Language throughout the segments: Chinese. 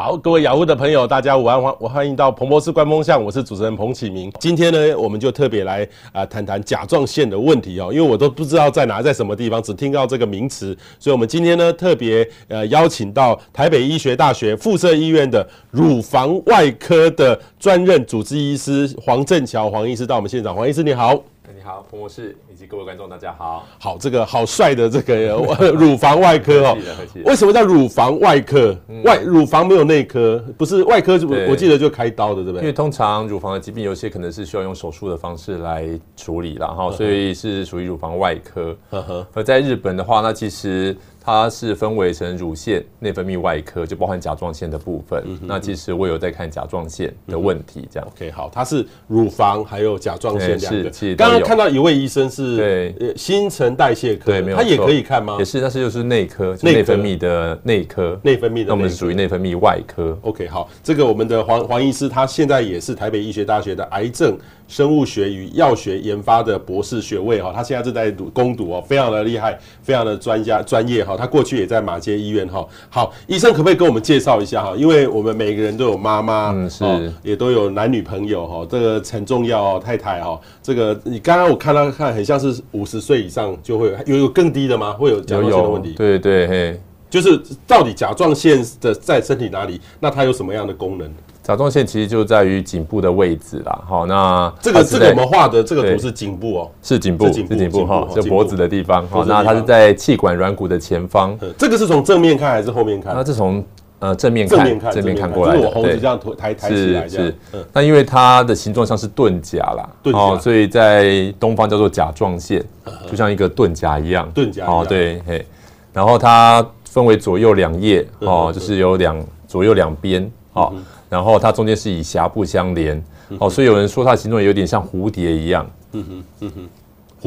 好，各位雅虎的朋友，大家午安，欢我欢迎到彭博士观风向，我是主持人彭启明。今天呢，我们就特别来啊谈谈甲状腺的问题哦，因为我都不知道在哪，在什么地方，只听到这个名词，所以我们今天呢特别呃邀请到台北医学大学附设医院的乳房外科的专任主治医师黄正桥黄医师到我们现场，黄医师你好。你好，彭博士以及各位观众，大家好。好，这个好帅的这个 乳房外科哦。为什么叫乳房外科？外乳房没有内科，不是外科就我记得就开刀的，对不对？因为通常乳房的疾病有些可能是需要用手术的方式来处理，然后所以是属于乳房外科。呵呵而在日本的话，那其实。它是分为成乳腺内分泌外科，就包含甲状腺的部分。嗯、那其实我有在看甲状腺的问题，这样。OK，好，它是乳房还有甲状腺两个。是，刚刚看到一位医生是对新陈代谢科，对，没有，他也可以看吗？也是，但是就是内科，内分泌的内科，内分泌的。那我们是属于内分泌外科。OK，好，这个我们的黄黄医师，他现在也是台北医学大学的癌症。生物学与药学研发的博士学位哈，他现在正在读攻读哦，非常的厉害，非常的专家专业哈。他过去也在马街医院哈。好，医生可不可以跟我们介绍一下哈？因为我们每个人都有妈妈，嗯，是，也都有男女朋友哈，这个很重要哦，太太哈。这个你刚刚我看到看很像是五十岁以上就会有有更低的吗？会有甲状腺的问题？对对嘿，就是到底甲状腺的在身体哪里？那它有什么样的功能？甲状腺其实就在于颈部的位置啦，好，那这个这个我们画的这个图是颈部哦，是颈部，是颈部哈，就脖子的地方，好，那它是在气管软骨的前方。这个是从正面看还是后面看？那是从呃正面看，正面看，过来的，我红子这样抬抬起来，是是。那因为它的形状像是盾甲啦，哦，所以在东方叫做甲状腺，就像一个盾甲一样，盾甲哦，对，嘿，然后它分为左右两叶，哦，就是有两左右两边，好。然后它中间是以峡部相连，哦，所以有人说它的形状有点像蝴蝶一样，嗯哼，嗯哼，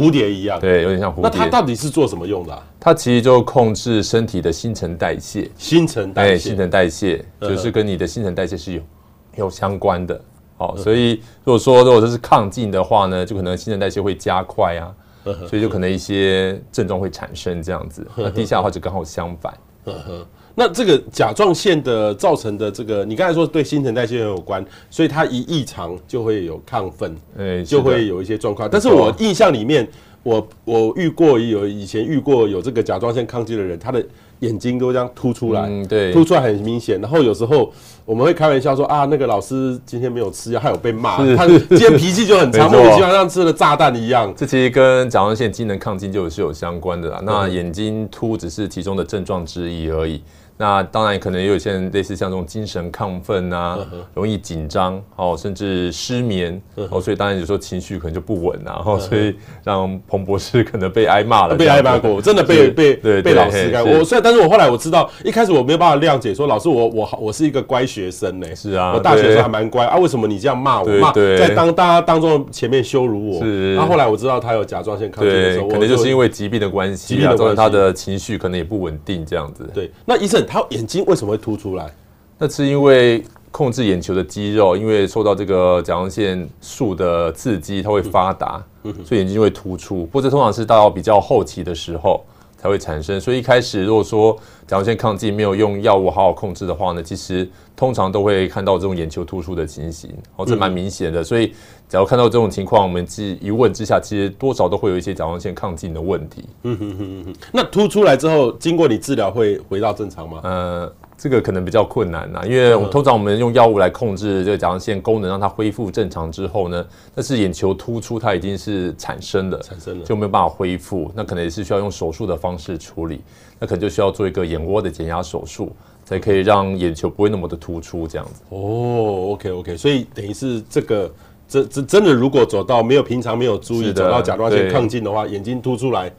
蝴蝶一样，对，有点像蝴蝶。那它到底是做什么用的？它其实就控制身体的新陈代谢，新陈代谢，新陈代谢就是跟你的新陈代谢是有有相关的，哦，所以如果说如果这是亢进的话呢，就可能新陈代谢会加快啊，所以就可能一些症状会产生这样子。那低下的话就刚好相反。那这个甲状腺的造成的这个，你刚才说对新陈代谢很有关，所以它一异常就会有亢奋，哎，就会有一些状况。但是我印象里面，我我遇过有以前遇过有这个甲状腺亢进的人，他的。眼睛都这样凸出来，嗯，对，凸出来很明显。然后有时候我们会开玩笑说啊，那个老师今天没有吃药，还有被骂。他今天脾气就很差，莫名其妙像吃了炸弹一样。这其实跟甲状腺机能亢进就是有相关的啦。那眼睛凸只是其中的症状之一而已。那当然可能也有些人类似像这种精神亢奋啊，容易紧张哦，甚至失眠哦，所以当然有时候情绪可能就不稳啊，然后所以让彭博士可能被挨骂了，被挨骂过，真的被被被老师干。我虽然，但是我后来我知道，一开始我没有办法谅解，说老师我我我是一个乖学生呢，是啊，我大学时候还蛮乖啊，为什么你这样骂我？骂在当大家当中前面羞辱我？是，然后后来我知道他有甲状腺亢进的时候，可能就是因为疾病的关系啊，造成他的情绪可能也不稳定这样子。对，那医生。他眼睛为什么会凸出来？那是因为控制眼球的肌肉，因为受到这个甲状腺素的刺激，它会发达，所以眼睛就会突出。不过这通常是到比较后期的时候才会产生。所以一开始如果说甲状腺亢进没有用药物好好控制的话呢，其实通常都会看到这种眼球突出的情形，哦，这蛮明显的。所以只要看到这种情况，我们一问之下，其实多少都会有一些甲状腺亢进的问题。嗯哼哼哼。那突出来之后，经过你治疗会回到正常吗？呃，这个可能比较困难呐，因为我们通常我们用药物来控制这个甲状腺功能，让它恢复正常之后呢，但是眼球突出它已经是产生了，产生了就没有办法恢复，那可能也是需要用手术的方式处理，那可能就需要做一个眼窝的减压手术，才可以让眼球不会那么的突出这样子。哦，OK OK，所以等于是这个。这这真的，如果走到没有平常没有注意，走到甲状腺亢进的话，眼睛凸出来，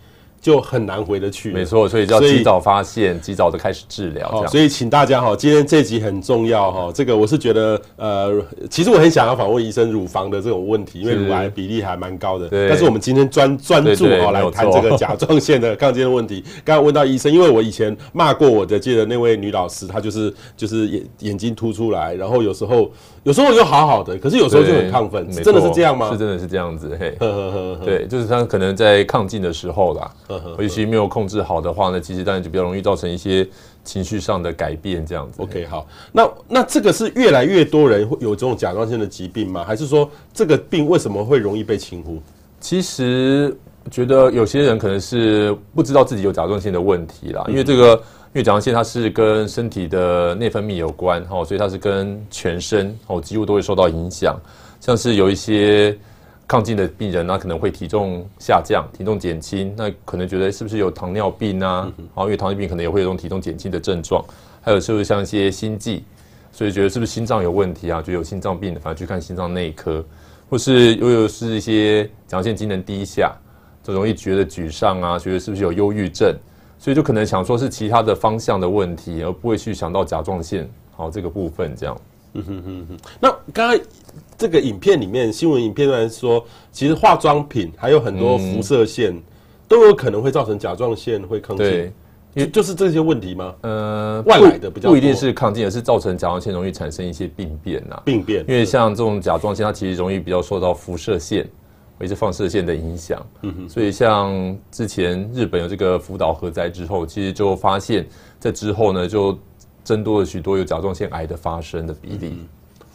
就很难回得去。没错，所以就要及早发现，及早的开始治疗。好，所以请大家哈，今天这集很重要哈。这个我是觉得，呃，其实我很想要访问医生乳房的这种问题，因为乳癌比例还蛮高的。对。但是我们今天专专注哈来谈这个甲状腺的抗进的问题。刚刚问到医生，因为我以前骂过我的记得那位女老师，她就是就是眼眼睛凸出来，然后有时候有时候就好好的，可是有时候就很亢奋，真的是这样吗？是真的是这样子，嘿。呵呵呵呵。对，就是她可能在亢进的时候啦。尤其没有控制好的话呢，其实当然就比较容易造成一些情绪上的改变，这样子。OK，好，那那这个是越来越多人会有这种甲状腺的疾病吗？还是说这个病为什么会容易被轻忽？其实觉得有些人可能是不知道自己有甲状腺的问题啦，因为这个，因为甲状腺它是跟身体的内分泌有关，哦，所以它是跟全身哦几乎都会受到影响，像是有一些。亢进的病人，那可能会体重下降、体重减轻，那可能觉得是不是有糖尿病啊？好，因为糖尿病可能也会有这种体重减轻的症状。还有是不是像一些心悸，所以觉得是不是心脏有问题啊？就有心脏病，反而去看心脏内科，或是又有是一些甲状腺机能低下，就容易觉得沮丧啊，觉得是不是有忧郁症？所以就可能想说是其他的方向的问题，而不会去想到甲状腺好这个部分这样。嗯哼哼哼，那刚刚这个影片里面，新闻影片来说，其实化妆品还有很多辐射线，都有可能会造成甲状腺会亢进。对，就是这些问题吗？呃，外来的比较不一定是亢进，而是造成甲状腺容易产生一些病变呐。病变，因为像这种甲状腺，它其实容易比较受到辐射线或者放射线的影响。嗯哼，所以像之前日本有这个福岛核灾之后，其实就发现，在之后呢就。增多了许多有甲状腺癌的发生的比例。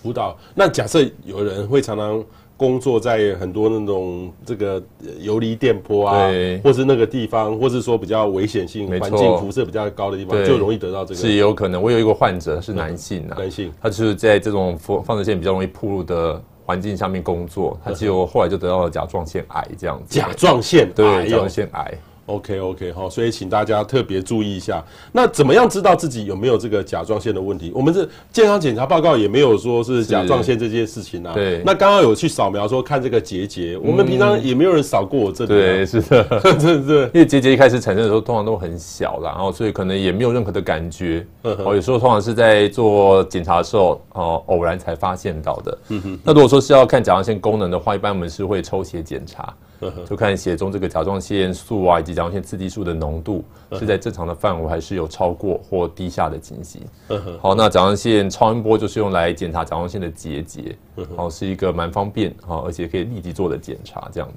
辅导，那假设有人会常常工作在很多那种这个游离电波啊，对，或是那个地方，或是说比较危险性环境辐射比较高的地方，就容易得到这个。是有可能。我有一个患者是男性啊，男性，他就是在这种放放射线比较容易暴露的环境下面工作，他就后来就得到了甲状腺癌这样子。甲状腺对，甲状腺癌。OK OK 好，所以请大家特别注意一下。那怎么样知道自己有没有这个甲状腺的问题？我们这健康检查报告也没有说是甲状腺这件事情啊。对。那刚刚有去扫描说看这个结节，我们平常也没有人扫过我这里。对，是的，对对。因为结节一开始产生的时候通常都很小啦，然后所以可能也没有任何的感觉。哦，有时候通常是在做检查的时候哦，偶然才发现到的。嗯哼。那如果说是要看甲状腺功能的话，一般我们是会抽血检查。就看血中这个甲状腺素啊，以及甲状腺刺激素的浓度是在正常的范围，还是有超过或低下的情形。好，那甲状腺超音波就是用来检查甲状腺的结节，然后，是一个蛮方便，啊，而且可以立即做的检查，这样。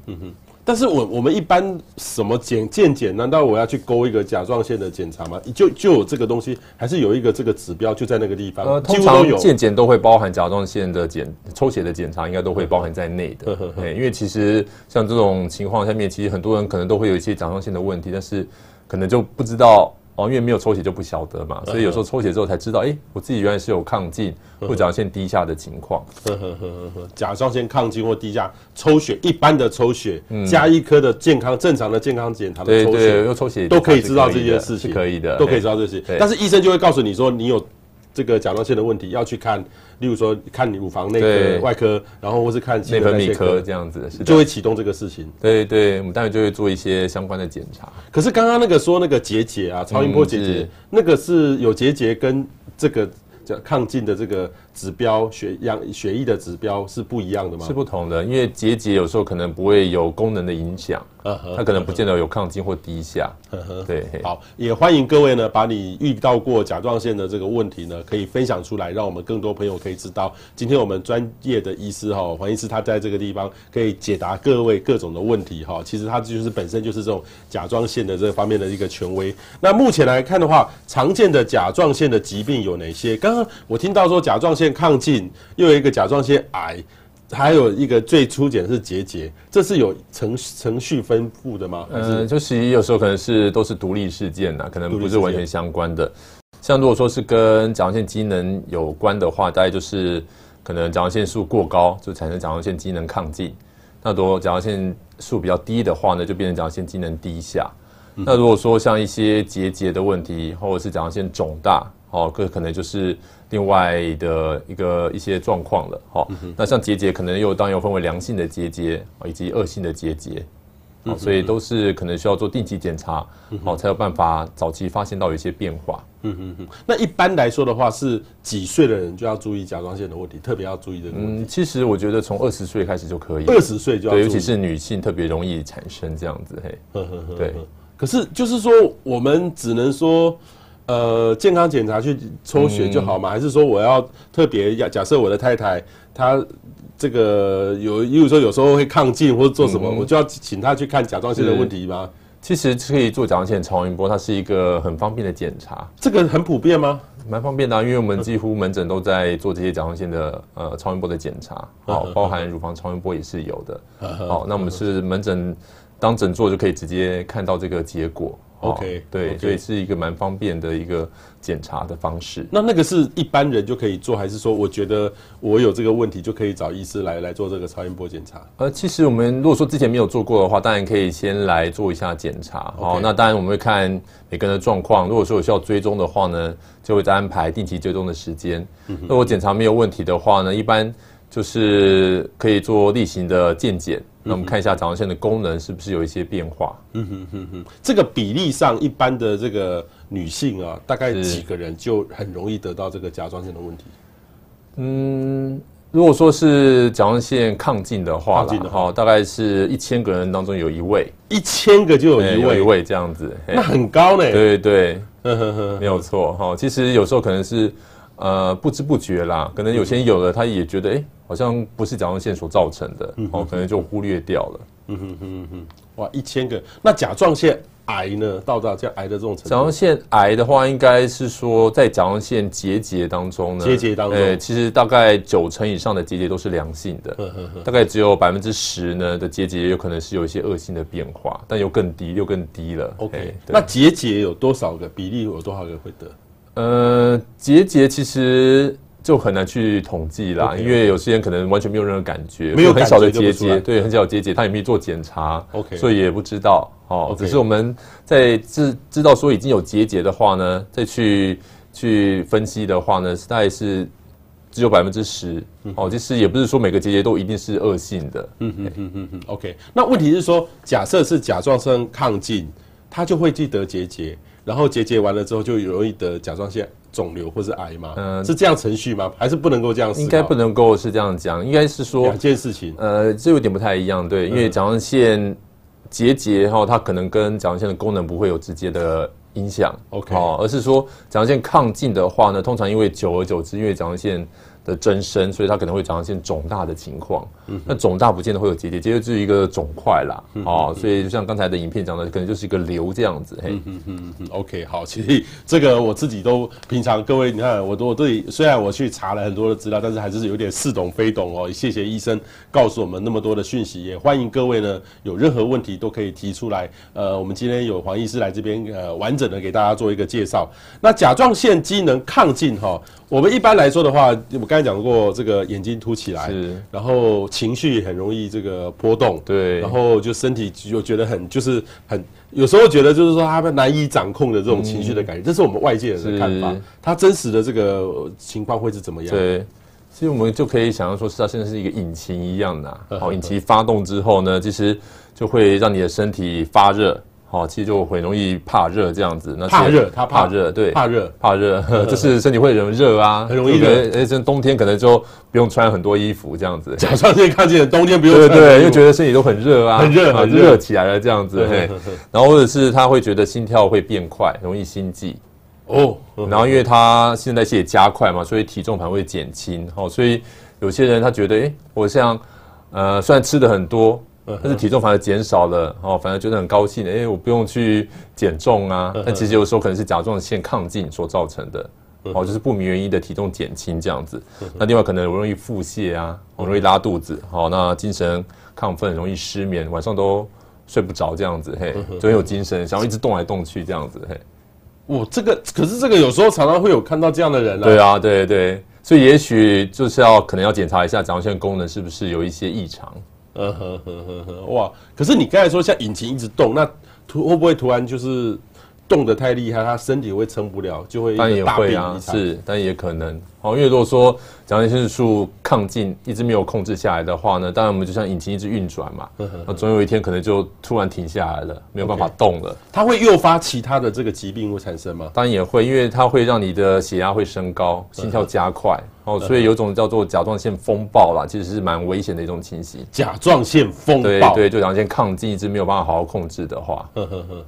但是我我们一般什么检健检？难道我要去勾一个甲状腺的检查吗？就就有这个东西，还是有一个这个指标就在那个地方？呃，通常健检都会包含甲状腺的检抽血的检查，应该都会包含在内的。对，因为其实像这种情况下面，其实很多人可能都会有一些甲状腺的问题，但是可能就不知道。哦，因为没有抽血就不晓得嘛，所以有时候抽血之后才知道，哎、欸，我自己原来是有亢进或甲状腺低下的情况。甲状腺亢进或低下，抽血一般的抽血，加一颗的健康正常的健康检查的抽血，又抽血都可以知道这件事情，可以的，都可以知道这些。但是医生就会告诉你说，你有。这个甲状腺的问题要去看，例如说看你乳房内科、外科，然后或是看内分泌科这样子，就会启动这个事情。对对，我们当然就会做一些相关的检查。可是刚刚那个说那个结节啊，超音波结节，那个是有结节跟这个叫亢进的这个。指标血样血液的指标是不一样的吗？是不同的，因为结节有时候可能不会有功能的影响，它可能不见得有亢进或低下。对，好，也欢迎各位呢，把你遇到过甲状腺的这个问题呢，可以分享出来，让我们更多朋友可以知道。今天我们专业的医师哈，黄医师他在这个地方可以解答各位各种的问题哈。其实他就是本身就是这种甲状腺的这方面的一个权威。那目前来看的话，常见的甲状腺的疾病有哪些？刚刚我听到说甲状腺。亢进，又有一个甲状腺癌，还有一个最初检是结节，这是有程程序分布的吗？嗯，就是有时候可能是都是独立事件呐，可能不是完全相关的。像如果说是跟甲状腺机能有关的话，大概就是可能甲状腺素过高，就产生甲状腺机能亢进；那如果甲状腺素比较低的话呢，就变成甲状腺机能低下。那如果说像一些结节的问题，或者是甲状腺肿大，哦，这可能就是。另外的一个一些状况了，好，那像结节可能又当然又分为良性的结节以及恶性的结节，哦，所以都是可能需要做定期检查，哦，才有办法早期发现到有一些变化。嗯嗯嗯。那一般来说的话，是几岁的人就要注意甲状腺的问题，特别要注意这个问题。嗯，其实我觉得从二十岁开始就可以。二十岁就要，对，尤其是女性特别容易产生这样子，嘿。呵呵呵。对。可是就是说，我们只能说，呃，健康检查去抽血就好吗？还是说我要特别要假设我的太太她？这个有，例如说有时候会亢进或者做什么，嗯、我就要请她去看甲状腺的问题吗？其实可以做甲状腺超音波，它是一个很方便的检查。这个很普遍吗？蛮方便的、啊，因为我们几乎门诊都在做这些甲状腺的呃超音波的检查，好，包含乳房超音波也是有的。好，那我们是门诊当诊做就可以直接看到这个结果。OK，对.所以是一个蛮方便的一个检查的方式。那那个是一般人就可以做，还是说我觉得我有这个问题就可以找医师来来做这个超音波检查？呃，其实我们如果说之前没有做过的话，当然可以先来做一下检查。好，Okay. 那当然我们会看每个人的状况。如果说有需要追踪的话呢，就会再安排定期追踪的时间。嗯、哼如果检查没有问题的话呢，一般就是可以做例行的健检。那我们看一下甲状腺的功能是不是有一些变化？嗯哼哼哼，这个比例上，一般的这个女性啊，大概几个人就很容易得到这个甲状腺的问题？嗯，如果说是甲状腺亢进的话，亢进的话，大概是一千个人当中有一位，一千个就有一位，有一位这样子，那很高呢。对对对，没有错哈。其实有时候可能是呃不知不觉啦，可能有些人有了，他也觉得哎。好像不是甲状腺所造成的，哦、嗯，可能就忽略掉了。嗯哼哼哼，哇，一千个，那甲状腺癌呢？到达这样癌的这种程度？甲状腺癌的话，应该是说在甲状腺结节当中呢，结节当中，欸、其实大概九成以上的结节都是良性的，呵呵呵大概只有百分之十呢的结节有可能是有一些恶性的变化，但又更低，又更低了。OK，、欸、那结节有多少个比例？有多少个会得？呃，结节其实。就很难去统计啦，因为有些人可能完全没有任何感觉，没有很小的结节，对，很小的结节，他也没做检查，OK，所以也不知道哦。只是我们在知知道说已经有结节的话呢，再去去分析的话呢，大概是只有百分之十哦。其实也不是说每个结节都一定是恶性的，嗯嗯嗯嗯嗯。OK，那问题是说，假设是甲状腺亢进，他就会记得结节，然后结节完了之后就容易得甲状腺。肿瘤或是癌嘛？嗯，是这样程序吗？还是不能够这样？应该不能够是这样讲，应该是说两件事情。呃，这有点不太一样，对，因为甲状腺结节哈，它可能跟甲状腺的功能不会有直接的影响，OK，哦，而是说甲状腺亢进的话呢，通常因为久而久之，因为甲状腺。的增生，所以它可能会甲状腺肿大的情况。嗯，那肿大不见得会有结节，结节就是一个肿块啦。嗯、哦，所以就像刚才的影片讲的，可能就是一个瘤这样子。嘿，嗯嗯嗯 OK，好，其实这个我自己都平常各位，你看我都我对虽然我去查了很多的资料，但是还是有点似懂非懂哦。谢谢医生告诉我们那么多的讯息，也欢迎各位呢有任何问题都可以提出来。呃，我们今天有黄医师来这边，呃，完整的给大家做一个介绍。那甲状腺机能亢进哈。哦我们一般来说的话，我刚才讲过，这个眼睛凸起来，是，然后情绪很容易这个波动，对，然后就身体就觉得很就是很，有时候觉得就是说他们难以掌控的这种情绪的感觉，嗯、这是我们外界人的看法。是他真实的这个情况会是怎么样？对，其实我们就可以想象说，是它现在是一个引擎一样的，好，引擎发动之后呢，其实就会让你的身体发热。好，其实就很容易怕热这样子。那怕热，他怕热，对，怕热，怕热，就是身体会很热啊，很容易热。哎，这冬天可能就不用穿很多衣服这样子。甲状腺看见，冬天不用 穿。对对，又觉得身体都很热啊，很热，很热起来了这样子。嘿，然后或者是他会觉得心跳会变快，容易心悸。哦。然后因为他新陈代谢也加快嘛，所以体重反而会减轻。哦，所以有些人他觉得，哎，我像呃，虽然吃的很多。但是体重反而减少了，哦，反而觉得很高兴，哎，我不用去减重啊。但其实有时候可能是甲状腺亢进所造成的，哦，就是不明原因的体重减轻这样子。那另外可能容易腹泻啊，容易拉肚子，好，那精神亢奋，容易失眠，晚上都睡不着这样子，嘿，就很有精神，想要一直动来动去这样子，嘿。哇，这个可是这个有时候常常会有看到这样的人啊。对啊，对对，所以也许就是要可能要检查一下甲状腺功能是不是有一些异常。嗯哼哼哼哼，哇！可是你刚才说像引擎一直动，那突会不会突然就是动得太厉害，他身体会撑不了，就会但也会啊，是，但也可能哦。因为如果说甲状腺素亢进一直没有控制下来的话呢，当然我们就像引擎一直运转嘛，那总有一天可能就突然停下来了，没有办法动了。它会诱发其他的这个疾病会产生吗？当然也会，因为它会让你的血压会升高，心跳加快哦，所以有种叫做甲状腺风暴啦，其实是蛮危险的一种情形。甲状腺风暴，对对，就甲状腺亢进一直没有办法好好控制的话。呵呵呵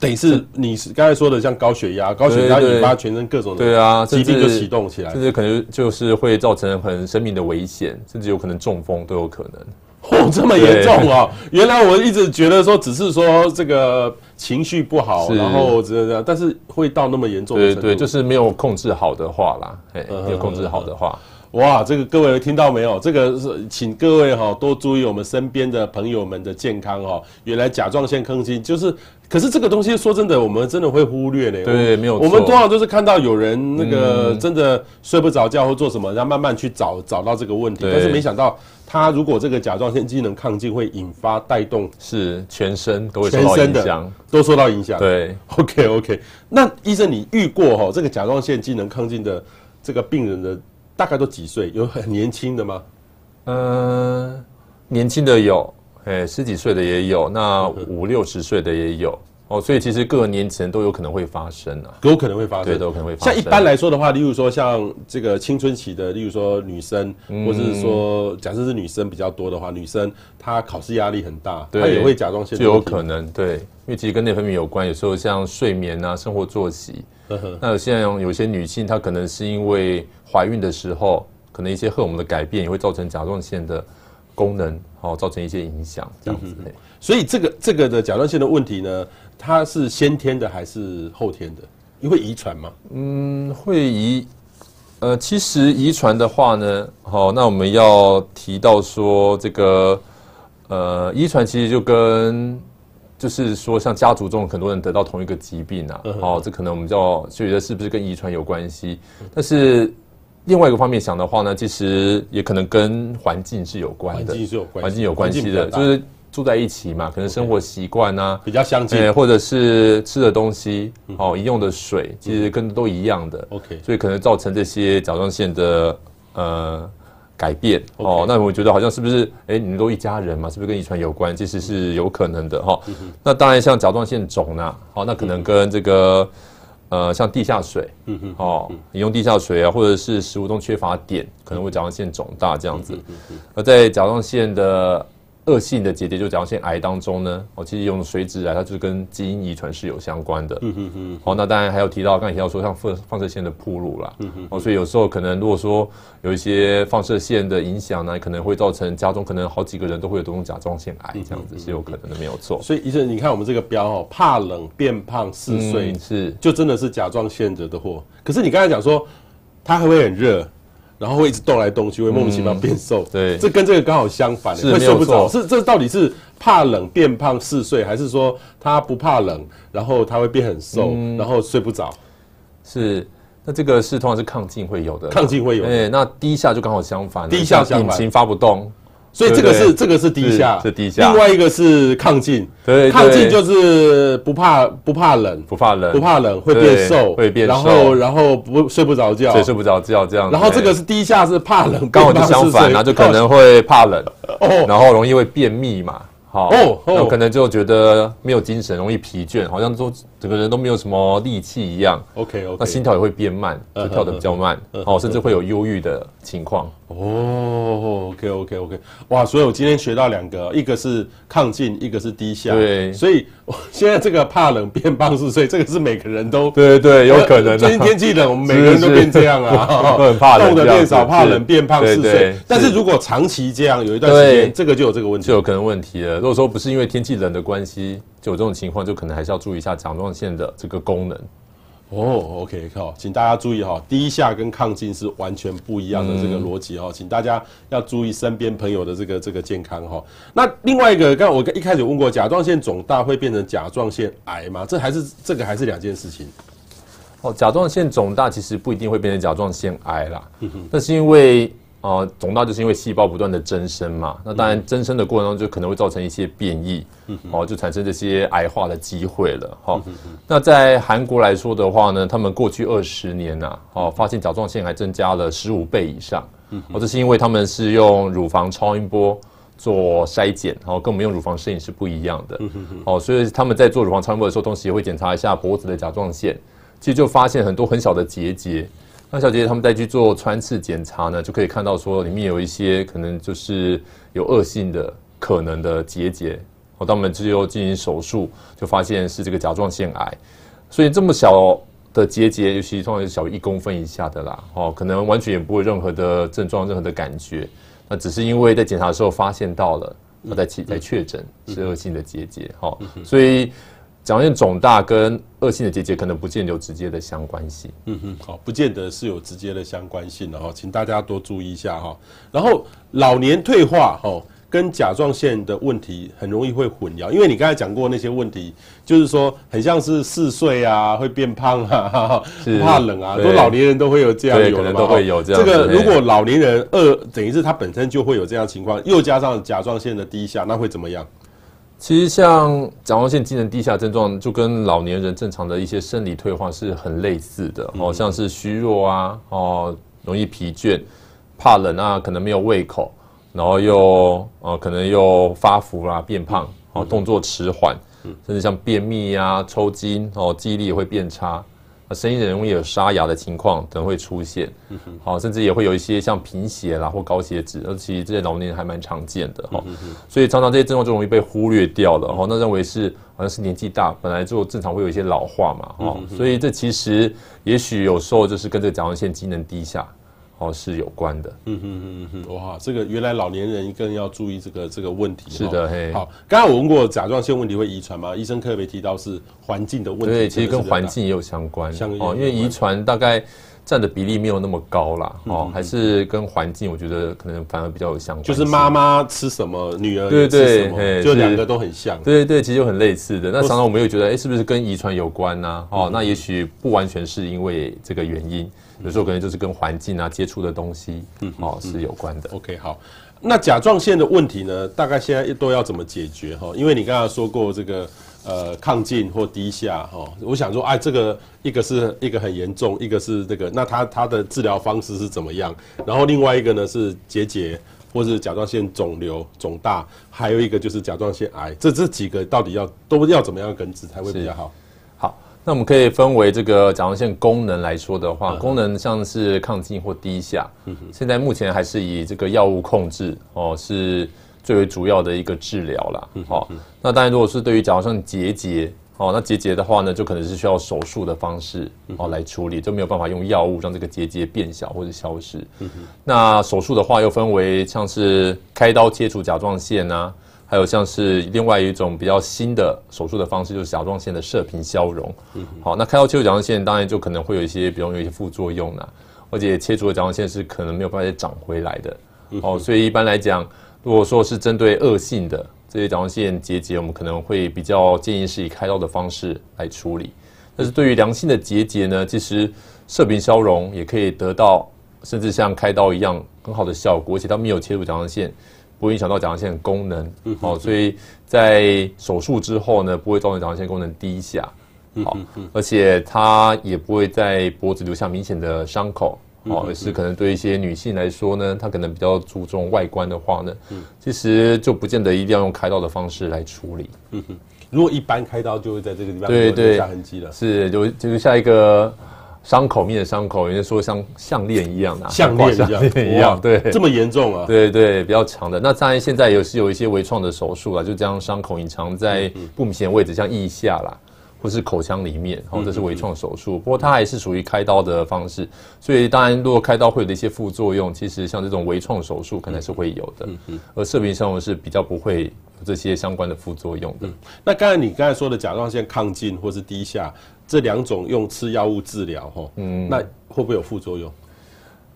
等于是你是刚才说的，像高血压，高血压引发全身各种的对啊疾病就启动起来，甚至可能就是会造成很生命的危险，甚至有可能中风都有可能。哦，这么严重啊！原来我一直觉得说只是说这个情绪不好，然后这样，但是会到那么严重？对对，就是没有控制好的话啦，哎，没有控制好的话。哇，这个各位听到没有？这个是请各位哈多注意我们身边的朋友们的健康哈。原来甲状腺亢进就是，可是这个东西说真的，我们真的会忽略呢。对，没有。我们多少都是看到有人那个真的睡不着觉或做什么，然后慢慢去找找到这个问题。但是没想到，他如果这个甲状腺机能亢进会引发带动，是全身都会受到影响，都受到影响。对，OK OK。那医生，你遇过哈这个甲状腺机能亢进的这个病人的？大概都几岁？有很年轻的吗？嗯、呃，年轻的有，哎，十几岁的也有，那五六十岁的也有。哦。所以其实各个年层都有可能会发生啊，都有可能会发生，对，都有可能会发生。像一般来说的话，例如说像这个青春期的，例如说女生，嗯、或者是说假设是女生比较多的话，女生她考试压力很大，她也会甲状腺就有可能对，因为其实跟内分泌有关，有时候像睡眠啊、生活作息。那有些人，有些女性，她可能是因为怀孕的时候，可能一些荷尔蒙的改变，也会造成甲状腺的功能，好造成一些影响，这样子。所以这个这个的甲状腺的问题呢，它是先天的还是后天的？你会遗传吗？嗯，会遗。呃，其实遗传的话呢，好，那我们要提到说这个，呃，遗传其实就跟。就是说，像家族中很多人得到同一个疾病啊，哦，这可能我们叫觉得是不是跟遗传有关系？但是另外一个方面想的话呢，其实也可能跟环境是有关的，环境是有关，环境有关系的，就是住在一起嘛，可能生活习惯啊比较相近，或者是吃的东西哦，饮用的水其实跟都一样的，OK，所以可能造成这些甲状腺的呃。改变哦，那我觉得好像是不是？哎，你们都一家人嘛，是不是跟遗传有关？其实是有可能的哈。那当然，像甲状腺肿呢，好，那可能跟这个呃，像地下水，哦，饮用地下水啊，或者是食物中缺乏碘，可能会甲状腺肿大这样子。而在甲状腺的。恶性的结节就甲状腺癌当中呢，哦，其实用水脂癌，它就是跟基因遗传是有相关的。嗯嗯嗯。好，那当然还有提到，刚才提到说像放放射线的暴露啦。嗯嗯。哦，所以有时候可能如果说有一些放射线的影响呢，可能会造成家中可能好几个人都会有这种甲状腺癌，这样子是有可能的，没有错。所以医生，你看我们这个标哦，怕冷变胖四岁，是就真的是甲状腺惹的祸。可是你刚才讲说，它还会很热。然后会一直动来动去，会莫名其妙变瘦。对，这跟这个刚好相反，会睡不着。是这到底是怕冷变胖嗜睡，还是说他不怕冷，然后他会变很瘦，然后睡不着？是，那这个是通常是亢进会有的，亢进会有。哎，那低下就刚好相反，低下引擎发不动。所以这个是这个是低下，是低下。另外一个是亢进，对，亢进就是不怕不怕冷，不怕冷，不怕冷会变瘦，会变瘦，然后然后不睡不着觉，睡不着觉这样。然后这个是低下是怕冷，刚好就相反，那就可能会怕冷，然后容易会便秘嘛。好。哦，那可能就觉得没有精神，容易疲倦，好像说整个人都没有什么力气一样。OK OK，那心跳也会变慢，就跳得比较慢，哦，甚至会有忧郁的情况。哦，OK OK OK，哇，所以我今天学到两个，一个是亢进，一个是低下。对，所以我现在这个怕冷变胖四岁，这个是每个人都 对对，有可能。最近天气冷，我们每个人都变这样啊，都很怕冷，冻的变少，怕冷变胖四岁。但是如果长期这样，有一段时间，这个就有这个问题，就有可能问题了。如果说不是因为天气冷的关系，就有这种情况，就可能还是要注意一下甲状腺的这个功能。哦，OK，好，请大家注意哈，低下跟亢进是完全不一样的这个逻辑哈，请大家要注意身边朋友的这个这个健康哈。那另外一个，刚我一开始问过，甲状腺肿大会变成甲状腺癌吗？这还是这个还是两件事情。哦，甲状腺肿大其实不一定会变成甲状腺癌啦，那是因为。呃，肿大就是因为细胞不断的增生嘛，那当然增生的过程中就可能会造成一些变异，哦，就产生这些癌化的机会了。好，那在韩国来说的话呢，他们过去二十年呐，哦，发现甲状腺癌增加了十五倍以上，哦，这是因为他们是用乳房超音波做筛检，然后跟我们用乳房摄影是不一样的，哦，所以他们在做乳房超音波的时候，同时也会检查一下脖子的甲状腺，其实就发现很多很小的结节。那小姐姐他们再去做穿刺检查呢，就可以看到说里面有一些可能就是有恶性的可能的结节，哦，当我们只有进行手术，就发现是这个甲状腺癌。所以这么小的结节，尤其通常是小于一公分以下的啦，哦，可能完全也不会任何的症状、任何的感觉，那只是因为在检查的时候发现到了，我再去再确诊是恶性的结节，哈，所以。甲状腺肿大跟恶性的结节可能不见得有直接的相关性。嗯哼，好，不见得是有直接的相关性的哈，请大家多注意一下哈。然后老年退化哈，跟甲状腺的问题很容易会混淆，因为你刚才讲过那些问题，就是说很像是嗜睡啊，会变胖啊，怕冷啊，都老年人都会有这样有的嘛，都会有这样。这个如果老年人二等于是他本身就会有这样情况，又加上甲状腺的低下，那会怎么样？其实像甲状腺机能低下症状，就跟老年人正常的一些生理退化是很类似的，哦，像是虚弱啊，哦，容易疲倦，怕冷啊，可能没有胃口，然后又呃，可能又发福啦、变胖，哦，动作迟缓，甚至像便秘啊、抽筋，哦，记忆力也会变差。声音容易有沙哑的情况可能会出现，好，甚至也会有一些像贫血啦或高血脂，而且这些老年人还蛮常见的哈，所以常常这些症状就容易被忽略掉了哈，那认为是好像是年纪大，本来就正常会有一些老化嘛哈，所以这其实也许有时候就是跟这个甲状腺机能低下。哦，是有关的。嗯嗯嗯嗯，哇，这个原来老年人更要注意这个这个问题。是的，嘿。好，刚刚我问过甲状腺问题会遗传吗？医生特别提到是环境的问题。对，其实跟环境也有相关。哦，因为遗传大概占的比例没有那么高啦。哦，还是跟环境，我觉得可能反而比较有相关。就是妈妈吃什么，女儿也吃什么，就两个都很像。对对对，其实就很类似的。那常常我们又觉得，哎，是不是跟遗传有关呢？哦，那也许不完全是因为这个原因。有时候可能就是跟环境啊接触的东西，嗯，哦是有关的。OK，好，那甲状腺的问题呢，大概现在都要怎么解决哈？因为你刚才说过这个呃亢进或低下哈，我想说哎，这个一个是一个很严重，一个是这个，那它它的治疗方式是怎么样？然后另外一个呢是结节或是甲状腺肿瘤肿大，还有一个就是甲状腺癌，这这几个到底要都要怎么样根治才会比较好？那我们可以分为这个甲状腺功能来说的话，功能像是亢进或低下，现在目前还是以这个药物控制哦，是最为主要的一个治疗啦。好，那当然如果是对于甲状腺结节哦，那结节的话呢，就可能是需要手术的方式哦来处理，就没有办法用药物让这个结节变小或者消失。那手术的话又分为像是开刀切除甲状腺啊。还有像是另外一种比较新的手术的方式，就是甲状腺的射频消融。好，那开刀切除甲状腺，当然就可能会有一些，比如有一些副作用啊，而且切除的甲状腺是可能没有办法再长回来的。哦，所以一般来讲，如果说是针对恶性的这些甲状腺结节，我们可能会比较建议是以开刀的方式来处理。但是对于良性的结节呢，其实射频消融也可以得到，甚至像开刀一样很好的效果，而且它没有切除甲状腺。不会影响到甲状腺的功能，好，所以在手术之后呢，不会造成甲状腺功能低下，好，而且它也不会在脖子留下明显的伤口，好，而是可能对一些女性来说呢，她可能比较注重外观的话呢，其实就不见得一定要用开刀的方式来处理。如果一般开刀就会在这个地方留下痕迹了，是就就是下一个。伤口面的伤口，人家说像项链一样的，项链一样，对，这么严重啊？对对，比较长的。那当然现在也是有一些微创的手术啊，就将伤口隐藏在不明显位置，像腋下啦，或是口腔里面，哦，这是微创手术。不过它还是属于开刀的方式，所以当然如果开刀会有的一些副作用，其实像这种微创手术可能是会有的。而射频消融是比较不会有这些相关的副作用的。那刚才你刚才说的甲状腺亢进或是低下。这两种用吃药物治疗，哈，嗯，那会不会有副作用？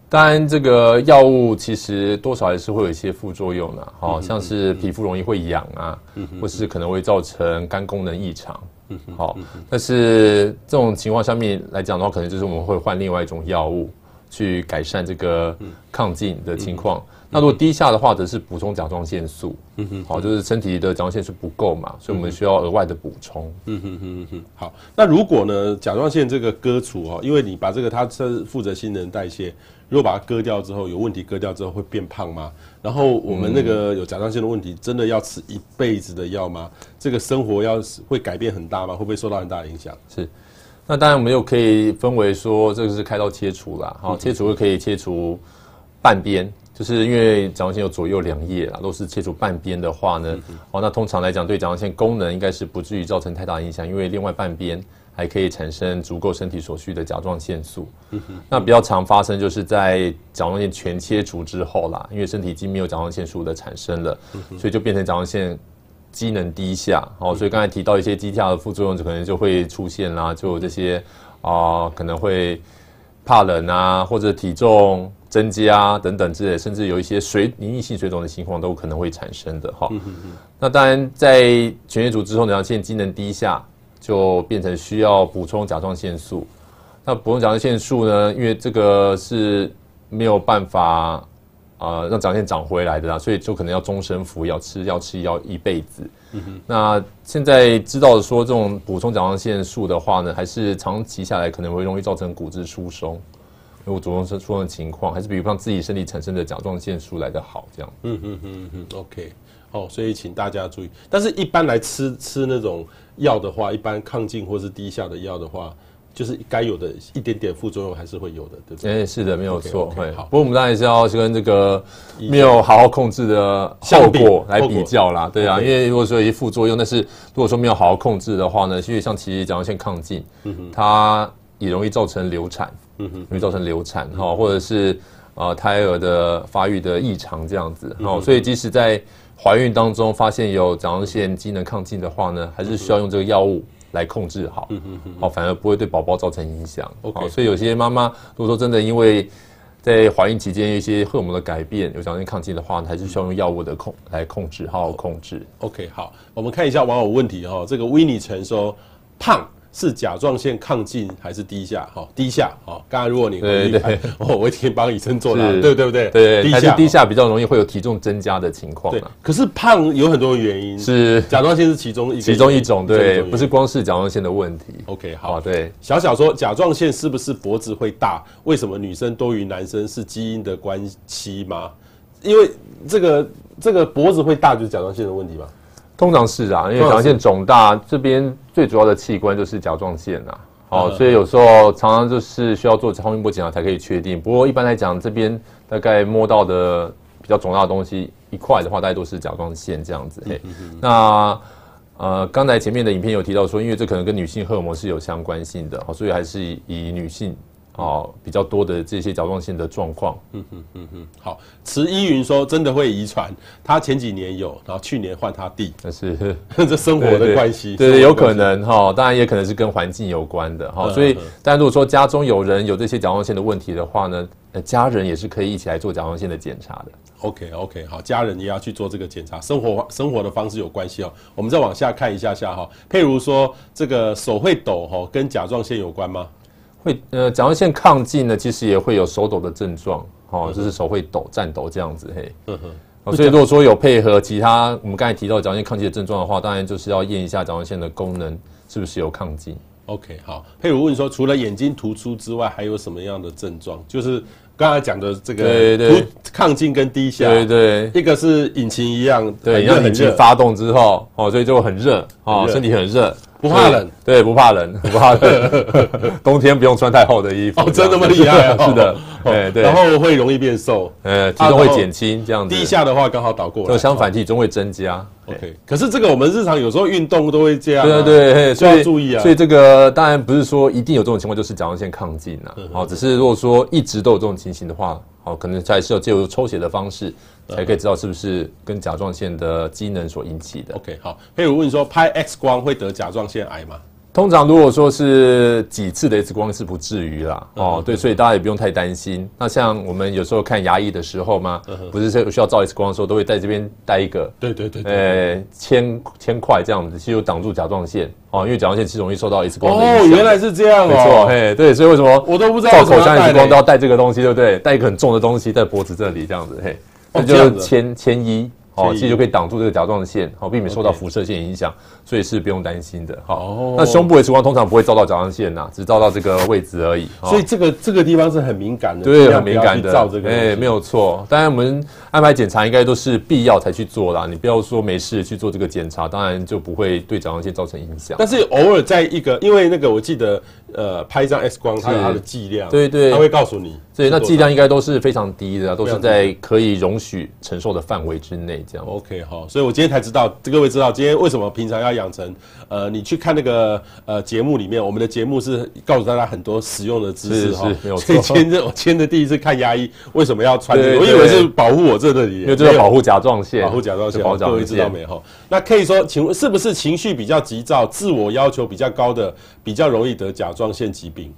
当然，这个药物其实多少还是会有一些副作用的，好像是皮肤容易会痒啊，或是可能会造成肝功能异常，好，但是这种情况下面来讲的话，可能就是我们会换另外一种药物去改善这个亢进的情况。那如果低下的话，则是补充甲状腺素。嗯哼，好，就是身体的甲状腺素不够嘛，所以我们需要额外的补充。嗯哼哼哼。好，那如果呢，甲状腺这个割除哦，因为你把这个它是负责新陈代谢，如果把它割掉之后有问题，割掉之后会变胖吗？然后我们那个有甲状腺的问题，真的要吃一辈子的药吗？这个生活要会改变很大吗？会不会受到很大的影响？是。那当然，我们又可以分为说，这个是开刀切除啦。好，切除又可以切除半边。就是因为甲状腺有左右两叶啦，都是切除半边的话呢，哦，那通常来讲对甲状腺功能应该是不至于造成太大影响，因为另外半边还可以产生足够身体所需的甲状腺素。那比较常发生就是在甲状腺全切除之后啦，因为身体已经没有甲状腺素的产生了，所以就变成甲状腺机能低下。哦，所以刚才提到一些低下的副作用，就可能就会出现啦，就有这些啊，可能会怕冷啊，或者体重。增加等等之类，甚至有一些水凝液性水肿的情况都可能会产生的哈。那当然，在全切除之后，甲状腺机能低下，就变成需要补充甲状腺素。那补充甲状腺素呢，因为这个是没有办法啊让甲状腺长回来的啦，所以就可能要终身服药，吃药吃药一辈子。那现在知道说，这种补充甲状腺素的话呢，还是长期下来可能会容易造成骨质疏松。如果主动生出现的情况，还是比如让自己身体产生的甲状腺素来的好，这样。嗯嗯嗯嗯，OK，哦，所以请大家注意。但是，一般来吃吃那种药的话，一般抗进或是低下的药的话，就是该有的一点点副作用还是会有的，对不对？哎、欸，是的，没有错。会、okay, okay, 好，不过我们当然是要跟这个没有好好控制的效果来比较啦。对啊，因为如果说有一副作用，但是如果说没有好好控制的话呢，因为像其实甲状腺亢进，它也容易造成流产。嗯哼，容易造成流产哈，或者是呃胎儿的发育的异常这样子哈，所以即使在怀孕当中发现有甲状腺机能亢进的话呢，还是需要用这个药物来控制好，嗯哼，好，反而不会对宝宝造成影响。OK，所以有些妈妈如果说真的因为在怀孕期间有一些荷尔蒙的改变，有甲状腺亢进的话，还是需要用药物的控来控制，好好控制。OK，好，我们看一下网友问题哈，这个威尼陈说胖。是甲状腺亢进还是低下？哈，低下。哈，刚才如果你对对对，哦，我一定帮医生做了，对对不对？对，低下低下比较容易会有体重增加的情况。对，可是胖有很多原因，是甲状腺是其中一其中一种，对，不是光是甲状腺的问题。OK，好，对。小小说甲状腺是不是脖子会大？为什么女生多于男生？是基因的关系吗？因为这个这个脖子会大就是甲状腺的问题吗？通常是啊，因为甲状腺肿大，这边最主要的器官就是甲状腺呐。好，所以有时候常常就是需要做超音波检查才可以确定。不过一般来讲，这边大概摸到的比较肿大的东西一块的话，大概都是甲状腺这样子。嘿，那呃，刚才前面的影片有提到说，因为这可能跟女性荷尔蒙是有相关性的，好，所以还是以女性。哦，比较多的这些甲状腺的状况。嗯哼嗯哼，好，池依云说真的会遗传，他前几年有，然后去年换他弟，但是这生活的关系，对，有可能哈，当然也可能是跟环境有关的哈。所以，但如果说家中有人有这些甲状腺的问题的话呢，家人也是可以一起来做甲状腺的检查的。OK OK，好，家人也要去做这个检查，生活生活的方式有关系哦。我们再往下看一下下哈，譬如说这个手会抖哈，跟甲状腺有关吗？会呃，甲状腺亢进呢，其实也会有手抖的症状，哦，就是手会抖、颤抖这样子，嘿，嗯哼，所以如果说有配合其他我们刚才提到甲状腺亢进的症状的话，当然就是要验一下甲状腺的功能是不是有亢进。OK，好，佩如问说，除了眼睛突出之外，还有什么样的症状？就是刚才讲的这个对对。亢进跟低下，对对，一个是引擎一样，对，让引擎发动之后，哦，所以就很热，哦，身体很热。不怕冷，对，不怕冷，不怕冷。冬天不用穿太厚的衣服。哦，真的那么厉害？是的，对对。然后会容易变瘦，呃，体重会减轻，这样子。低下的话刚好倒过来，就相反体重会增加。OK，可是这个我们日常有时候运动都会这样。对对对，所以要注意啊。所以这个当然不是说一定有这种情况，就是甲状腺亢进啊。好，只是如果说一直都有这种情形的话，好，可能在是要借由抽血的方式。才可以知道是不是跟甲状腺的机能所引起的。OK，好。譬如问说，拍 X 光会得甲状腺癌吗？通常如果说是几次的 X 光是不至于啦，哦，对，所以大家也不用太担心。那像我们有时候看牙医的时候嘛，不是需要照 X 光的时候，都会在这边带一个，对对对，呃，铅铅块这样子，其实挡住甲状腺哦，因为甲状腺其实容易受到 X 光的哦，原来是这样哦，没错，嘿，对，所以为什么我都不知道照口腔 X 光都要带这个东西，对不对？带一个很重的东西在脖子这里这样子，嘿，那就是铅铅衣。哦，其实就可以挡住这个甲状腺，好避免受到辐射线影响，所以是不用担心的。好，那胸部的 X 光通常不会照到甲状腺呐，只照到这个位置而已。所以这个这个地方是很敏感的，对，很敏感的。照这个，哎，没有错。当然，我们安排检查应该都是必要才去做啦。你不要说没事去做这个检查，当然就不会对甲状腺造成影响。但是偶尔在一个，因为那个我记得，呃，拍一张 X 光，它有它的剂量，对对，它会告诉你。对，那剂量应该都是非常低的，都是在可以容许承受的范围之内，这样。OK，好，所以我今天才知道，各位知道今天为什么平常要养成，呃，你去看那个呃节目里面，我们的节目是告诉大家很多实用的知识哈。没有错。所以今天我今天的第一次看牙医，为什么要穿这个？我以为是保护我这里，因为这个保护甲状腺，保护甲状腺。各位知道没有？那可以说，请问是不是情绪比较急躁、自我要求比较高的，比较容易得甲状腺疾病？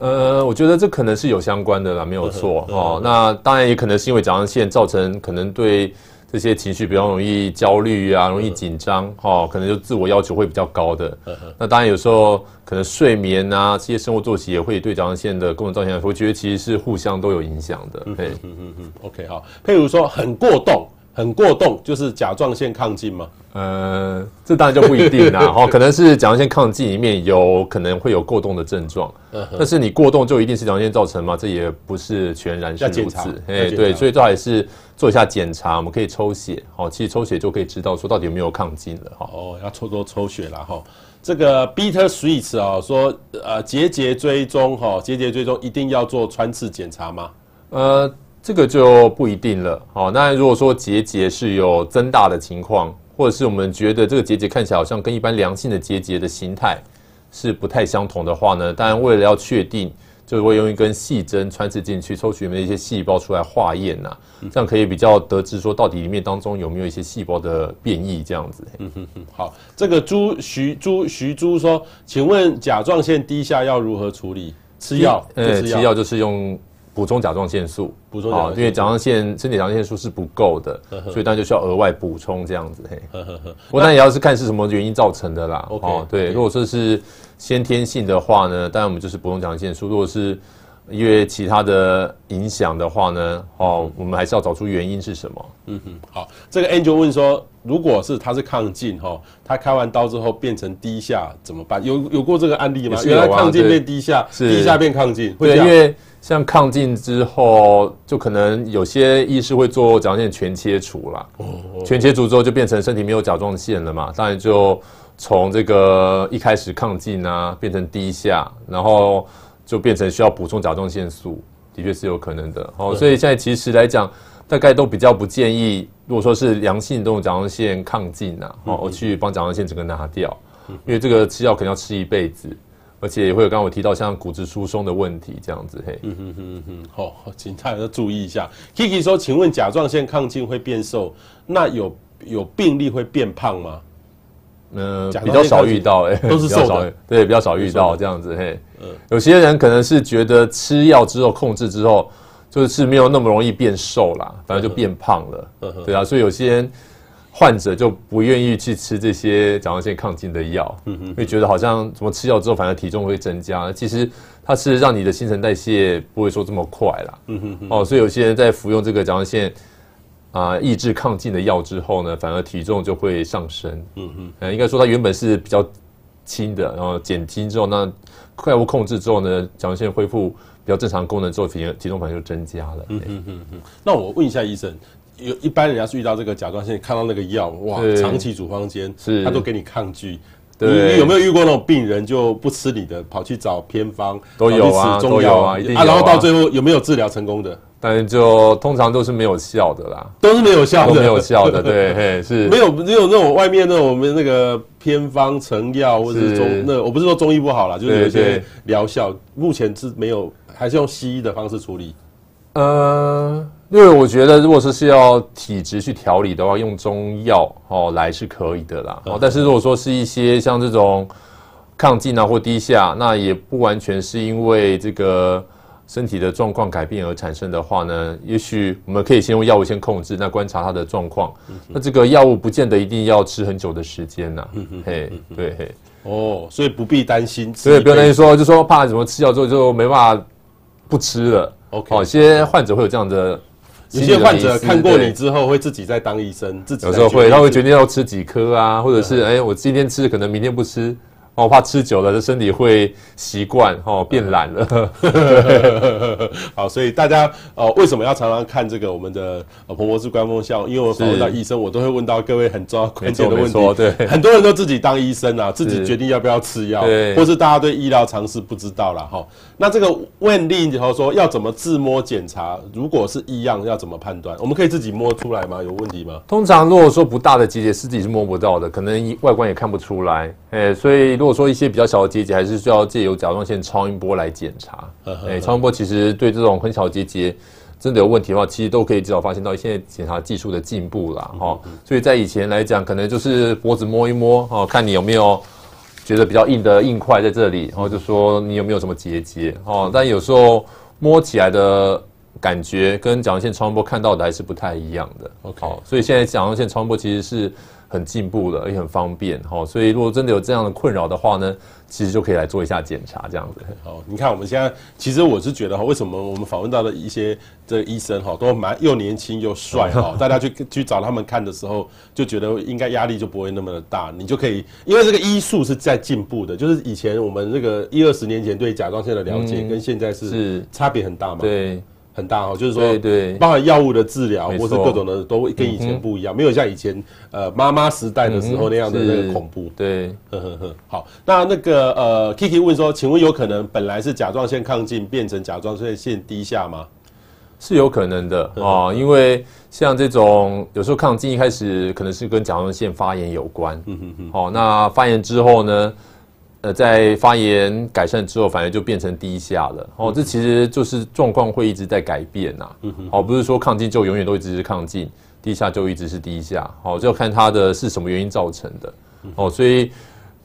呃，我觉得这可能是有相关的啦，没有错哦。那当然也可能是因为甲状腺造成可能对这些情绪比较容易焦虑啊，容易紧张哈，可能就自我要求会比较高的。那当然有时候可能睡眠啊这些生活作息也会对甲状腺的功能造成。我觉得其实是互相都有影响的。嗯嗯嗯嗯，OK 好。譬如说很过动。很过动就是甲状腺亢进吗？呃，这当然就不一定啦。哈，可能是甲状腺亢进里面有可能会有过动的症状，但是你过动就一定是甲状腺造成吗？这也不是全然是如此。哎，对，所以这还是做一下检查，我们可以抽血。好，其实抽血就可以知道说到底有没有亢进了。哈，哦，要抽多抽血了哈。这个 Bitter Sweets 啊，说呃节节追踪哈，节节追踪一定要做穿刺检查吗？呃。这个就不一定了，好，那如果说结节是有增大的情况，或者是我们觉得这个结节看起来好像跟一般良性的结节的形态是不太相同的话呢，当然为了要确定，就会用一根细针穿刺进去，抽取里面一些细胞出来化验呐，这样可以比较得知说到底里面当中有没有一些细胞的变异这样子。嗯哼哼，好，这个朱徐朱徐朱说，请问甲状腺低下要如何处理？吃药？呃，吃药就是用。补充甲状腺素，补充啊，因为甲状腺身体甲状腺素是不够的，所以当然就需要额外补充这样子。嘿，不过那也要是看是什么原因造成的啦。哦，对，如果说是先天性的话呢，当然我们就是补充甲状腺素；如果是因为其他的影响的话呢，哦，我们还是要找出原因是什么。嗯哼，好，这个 Angel 问说，如果是他是亢进哈，他开完刀之后变成低下怎么办？有有过这个案例吗？原来亢进变低下，低下变亢进，对，因为。像抗进之后，就可能有些医师会做甲状腺全切除啦。全切除之后就变成身体没有甲状腺了嘛，当然就从这个一开始抗进啊，变成低下，然后就变成需要补充甲状腺素，的确是有可能的。哦，所以现在其实来讲，大概都比较不建议，如果说是良性这种甲状腺亢进啊，哦，我去帮甲状腺整个拿掉，因为这个吃药可能要吃一辈子。而且也会有刚刚我提到像骨质疏松的问题这样子嘿，嗯哼哼哼，好，请大家要注意一下。Kiki 说，请问甲状腺亢进会变瘦，那有有病例会变胖吗？嗯、呃，比较少遇到，哎，都是瘦的，对，比较少遇到这样子嘿。嗯，有些人可能是觉得吃药之后控制之后，就是没有那么容易变瘦啦，反正就变胖了，嗯哼，对啊，所以有些人。患者就不愿意去吃这些甲状腺亢进的药，嗯哼，会觉得好像什么吃药之后反而体重会增加，其实它是让你的新陈代谢不会说这么快啦，嗯哼，哦，所以有些人在服用这个甲状腺啊抑制亢进的药之后呢，反而体重就会上升，嗯哼，呃，应该说它原本是比较轻的，然后减轻之后，那快物控制之后呢，甲状腺恢复比较正常功能之后，体体重反而就增加了，嗯哼哼哼。那我问一下医生。有一般人家是遇到这个甲状腺，看到那个药，哇，长期处方箋，他都给你抗拒。对，你有没有遇过那种病人就不吃你的，跑去找偏方？都有啊，都有啊，一定有啊。然后到最后有没有治疗成功的？但是就通常都是没有效的啦，都是没有效的，都没有效的。对，嘿，是没有没有那种外面那种我们那个偏方成药或者是中那，我不是说中医不好啦，就是有些疗效，目前是没有，还是用西医的方式处理。呃。因为我觉得，如果说是要体质去调理的话，用中药哦来是可以的啦。哦，但是如果说是一些像这种亢进啊或低下，那也不完全是因为这个身体的状况改变而产生的话呢，也许我们可以先用药物先控制，那观察它的状况。嗯、那这个药物不见得一定要吃很久的时间呐、啊。嘿，对嘿。哦，所以不必担心。所以不用担心说，就说怕什么吃药之后就没办法不吃了。OK，有些患者会有这样的。有些患者看过你之后，会自己再当医生，自己有时候会，他会决定要吃几颗啊，或者是哎，我今天吃，可能明天不吃。我怕吃久了，这身体会习惯哦，变懒了。好，所以大家呃，为什么要常常看这个我们的呃彭博士官方笑？因为我访问到医生，我都会问到各位很重要关键的问题。对，很多人都自己当医生啊，自己决定要不要吃药，或是大家对医疗常识不知道了哈。那这个问例以后说要怎么自摸检查？如果是异样，要怎么判断？我们可以自己摸出来吗？有问题吗？通常如果说不大的结节是自己是摸不到的，可能外观也看不出来。哎，所以。如果说一些比较小的结节，还是需要借由甲状腺超音波来检查。哎，超音波其实对这种很小的结节真的有问题的话，其实都可以至少发现到现在检查技术的进步了哈。所以在以前来讲，可能就是脖子摸一摸哦，看你有没有觉得比较硬的硬块在这里，然后就说你有没有什么结节哦。但有时候摸起来的感觉跟甲状腺超音波看到的还是不太一样的。好，所以现在甲状腺超音波其实是。很进步的，也很方便哈，所以如果真的有这样的困扰的话呢，其实就可以来做一下检查，这样子。好，你看我们现在，其实我是觉得哈，为什么我们访问到的一些这个医生哈，都蛮又年轻又帅哈，大家去去找他们看的时候，就觉得应该压力就不会那么的大，你就可以，因为这个医术是在进步的，就是以前我们这个一二十年前对甲状腺的了解，跟现在是差别很大嘛。对。很大哦，就是说，对，包含药物的治疗或是各种的，都跟以前不一样，没有像以前呃妈妈时代的时候那样的那个恐怖。对，呵呵呵。好，那那个呃，Kiki 问说，请问有可能本来是甲状腺亢进变成甲状腺腺低下吗？是有可能的啊，因为像这种有时候亢进一开始可能是跟甲状腺发炎有关。嗯哼哼。好，那发炎之后呢？呃，在发炎改善之后，反而就变成低下了。哦，这其实就是状况会一直在改变呐。哦，不是说亢进就永远都一直是亢进，低下就一直是低下。哦，就要看它的是什么原因造成的。哦，所以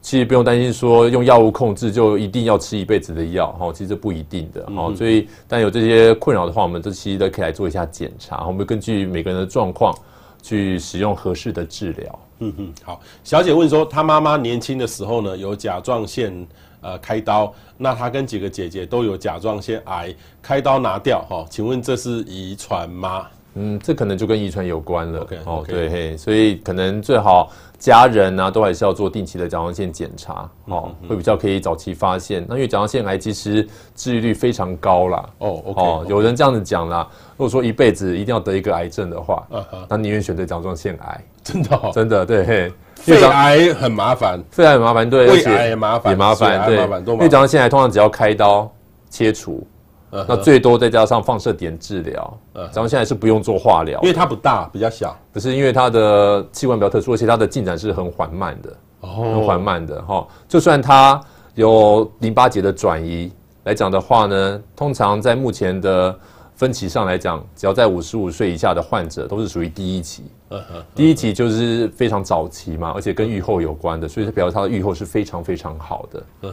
其实不用担心说用药物控制就一定要吃一辈子的药。哦，其实不一定的。哦，所以但有这些困扰的话，我们这期都可以来做一下检查。我们根据每个人的状况去使用合适的治疗。嗯哼，好，小姐问说，她妈妈年轻的时候呢，有甲状腺呃开刀，那她跟几个姐姐都有甲状腺癌，开刀拿掉哈，请问这是遗传吗？嗯，这可能就跟遗传有关了。Okay, 哦，okay. 对嘿，所以可能最好家人啊都还是要做定期的甲状腺检查，哦，会比较可以早期发现。那因为甲状腺癌其实治愈率非常高啦。哦，okay, 哦有人这样子讲啦，如果说一辈子一定要得一个癌症的话，uh. 那宁愿选择甲状腺癌。真的，哦，真的，对嘿。肺癌很麻烦，肺癌很麻烦，对，胃癌也麻烦，也麻烦，对，因为甲状腺癌通常只要开刀切除。那最多再加上放射点治疗，咱们现在是不用做化疗，因为它不大，比较小。不是因为它的器官比较特殊，而且它的进展是很缓慢的，哦很缓慢的哈。就算它有淋巴结的转移来讲的话呢，通常在目前的。分期上来讲，只要在五十五岁以下的患者，都是属于第一期。第一期就是非常早期嘛，而且跟预后有关的，所以表示它的预后是非常非常好的。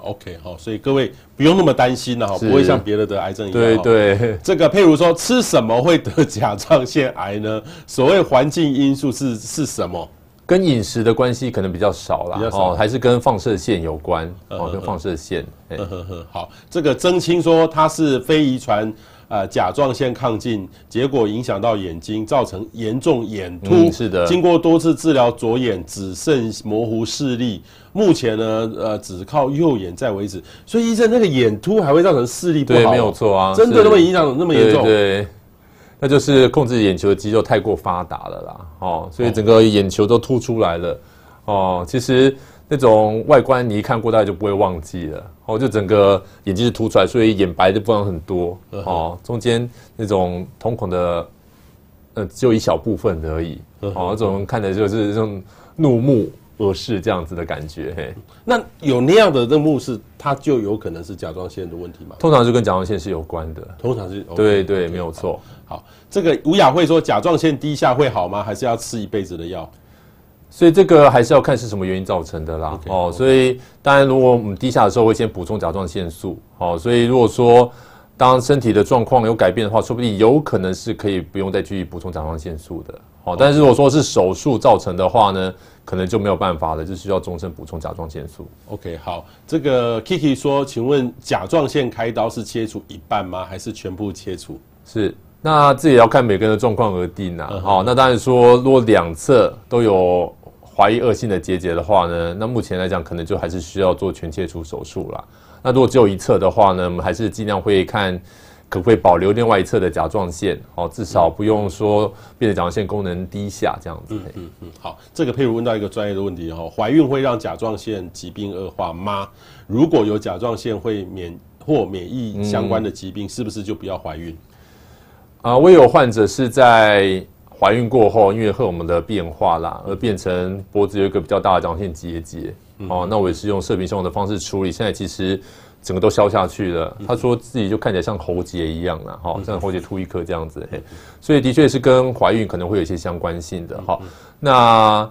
OK，好，所以各位不用那么担心了哈，不会像别的得癌症一样。对对，这个譬如说吃什么会得甲状腺癌呢？所谓环境因素是是什么？跟饮食的关系可能比较少啦，哦，还是跟放射线有关哦，跟放射线。好，这个曾青说他是非遗传。呃，甲状腺亢进，结果影响到眼睛，造成严重眼突。嗯，是的。经过多次治疗，左眼只剩模糊视力。目前呢，呃，只靠右眼在维持。所以医生，那个眼突还会造成视力不好？对，没有错啊。真的那么影响那么严重？对，对，那就是控制眼球的肌肉太过发达了啦。哦，所以整个眼球都凸出来了。哦，其实。那种外观你一看过，大概就不会忘记了。哦，就整个眼睛是凸出来，所以眼白的部分很多。哦，中间那种瞳孔的，呃，只有一小部分而已。哦，那种看的就是这种怒目而视这样子的感觉。嘿，那有那样的这目视，它就有可能是甲状腺的问题吗？通常就跟甲状腺是有关的。通常是。对对，没有错。好，这个吴雅慧说，甲状腺低下会好吗？还是要吃一辈子的药？所以这个还是要看是什么原因造成的啦。哦.所以当然，如果我们低下的时候会先补充甲状腺素。哦，所以如果说当身体的状况有改变的话，说不定有可能是可以不用再继续补充甲状腺素的。哦，但是如果说是手术造成的话呢，可能就没有办法了，就需要终身补充甲状腺素。OK，好，这个 Kiki 说，请问甲状腺开刀是切除一半吗？还是全部切除？是，那这也要看每个人的状况而定啊。好、uh. 哦，那当然说，如果两侧都有怀疑恶性的结节的话呢，那目前来讲，可能就还是需要做全切除手术啦。那如果只有一侧的话呢，我们还是尽量会看。可不可以保留另外一侧的甲状腺？哦，至少不用说变成甲状腺功能低下这样子。嗯嗯嗯。好，这个佩如问到一个专业的问题哈，怀孕会让甲状腺疾病恶化吗？如果有甲状腺会免或免疫相关的疾病，嗯、是不是就不要怀孕？啊，我有患者是在怀孕过后，因为荷尔蒙的变化啦，而变成脖子有一个比较大的甲状腺结节。哦，那我也是用射频胸的方式处理，现在其实。整个都消下去了。他说自己就看起来像喉结一样了，哈，像喉结突一颗这样子。嘿，所以的确是跟怀孕可能会有一些相关性的。哈，那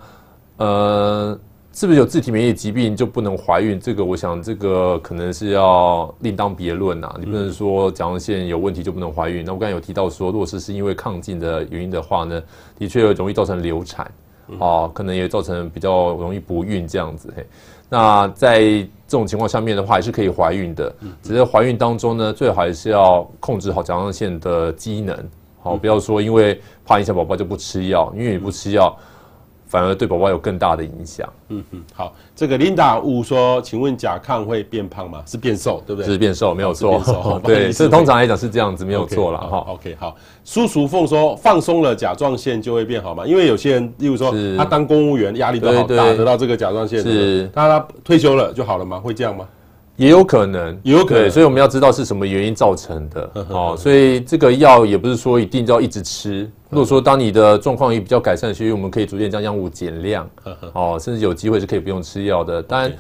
呃，是不是有自体免疫疾病就不能怀孕？这个我想这个可能是要另当别论呐。你不能说甲状腺有问题就不能怀孕。那我刚才有提到说，如果是是因为抗进的原因的话呢，的确容易造成流产，啊，可能也造成比较容易不孕这样子。嘿。那在这种情况下面的话，还是可以怀孕的。只是怀孕当中呢，最好还是要控制好甲状腺的机能，好，不要说因为怕影响宝宝就不吃药，因为你不吃药。反而对宝宝有更大的影响。嗯嗯，好，这个 Linda 五说，请问甲亢会变胖吗？是变瘦，对不对？是变瘦，没有错。对，这通常来讲是这样子，没有错了哈。OK，好。苏淑凤说，放松了甲状腺就会变好吗？因为有些人，例如说他当公务员压力都好大，得到这个甲状腺，是，那他退休了就好了吗？会这样吗？也有可能，也有可能，所以我们要知道是什么原因造成的哦。所以这个药也不是说一定就要一直吃。如果说当你的状况也比较改善，所以我们可以逐渐将药物减量哦，甚至有机会是可以不用吃药的。当然，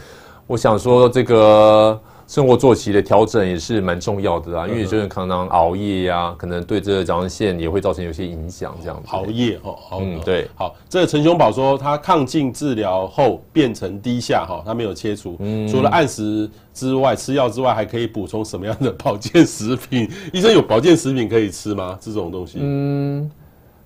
我想说这个。生活作息的调整也是蛮重要的啊，因为就是常常熬夜呀、啊，可能对这个甲状腺也会造成有些影响。这样子，熬夜哦，嗯，对。好，这个陈雄宝说他抗进治疗后变成低下哈，他没有切除，除了按时之外，吃药之外，还可以补充什么样的保健食品？医生有保健食品可以吃吗？这种东西？嗯，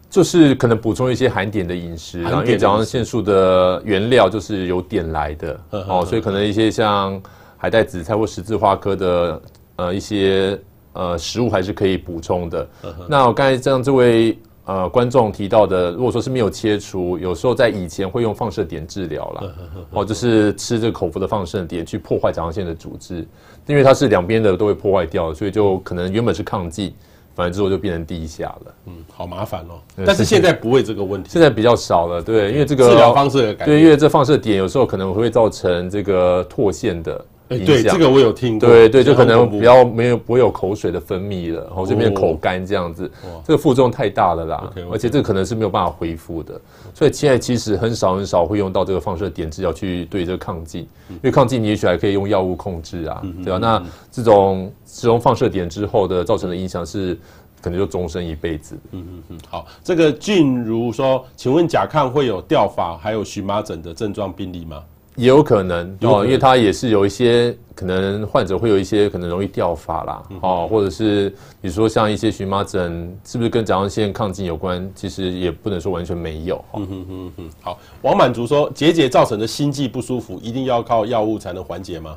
就是可能补充一些含碘的饮食，然后因为甲状腺素的原料就是由碘来的哦，所以可能一些像。海带、紫菜或十字花科的呃一些呃食物还是可以补充的。Uh -huh. 那我刚才像这位呃观众提到的，如果说是没有切除，有时候在以前会用放射碘治疗了，哦，就是吃这个口服的放射碘去破坏甲状腺的组织，因为它是两边的都会破坏掉，所以就可能原本是亢进，反正之后就变成低下了。嗯，好麻烦哦。但是现在不会这个问题，现在比较少了，对，因为这个治疗方式对，因为这放射碘有时候可能会造成这个唾腺的。哎，对，这个我有听过。对对，就可能比较没有不会有口水的分泌了，然后这边口干这样子，这个副作用太大了啦。而且这个可能是没有办法恢复的，所以现在其实很少很少会用到这个放射碘治疗去对这个抗进，因为抗进你也许还可以用药物控制啊，对吧？那这种使用放射碘之后的造成的影响是可能就终身一辈子。嗯嗯嗯，好，这个俊如说，请问甲亢会有掉发还有荨麻疹的症状病例吗？也有可能哦，因为它也是有一些可能患者会有一些可能容易掉发啦，哦，或者是比如说像一些荨麻疹，是不是跟甲状腺亢进有关？其实也不能说完全没有。嗯哼哼哼。好，王满足说，结节造成的心悸不舒服，一定要靠药物才能缓解吗？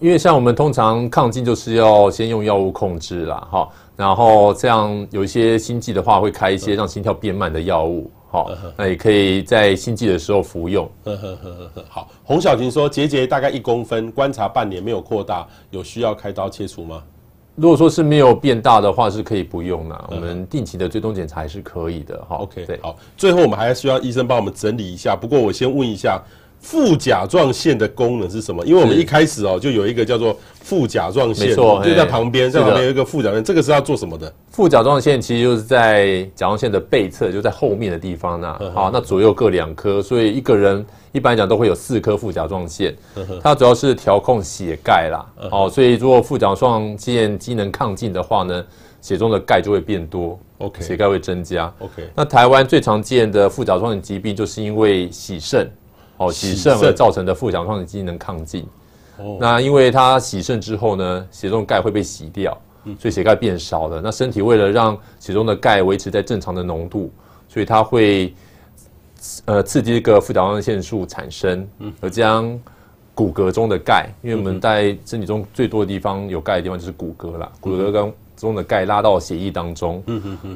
因为像我们通常亢进就是要先用药物控制啦，哈，然后这样有一些心悸的话，会开一些让心跳变慢的药物。好，那也可以在心悸的时候服用。呵呵呵呵呵。好，洪小婷说结节大概一公分，观察半年没有扩大，有需要开刀切除吗？如果说是没有变大的话，是可以不用啦。我们定期的追踪检查还是可以的。哈，OK，对，好。最后我们还需要医生帮我们整理一下。不过我先问一下，副甲状腺的功能是什么？因为我们一开始哦，就有一个叫做副甲状腺，没错，就在旁边，在旁边有一个副甲状腺，这个是要做什么的？副甲状腺其实就是在甲状腺的背侧，就在后面的地方呢。好，那左右各两颗，所以一个人一般来讲都会有四颗副甲状腺。它主要是调控血钙啦。好，所以如果副甲状腺机能亢进的话呢，血中的钙就会变多。OK，血钙会增加。OK，那台湾最常见的副甲状腺疾病，就是因为洗肾，哦，洗肾而造成的副甲状腺机能亢进。哦，那因为它洗肾之后呢，血中钙会被洗掉，所以血钙变少了。那身体为了让血中的钙维持在正常的浓度，所以它会呃刺激这个副甲状腺素产生，而将骨骼中的钙，因为我们在身体中最多的地方有钙的地方就是骨骼啦，骨骼跟中的钙拉到血液当中，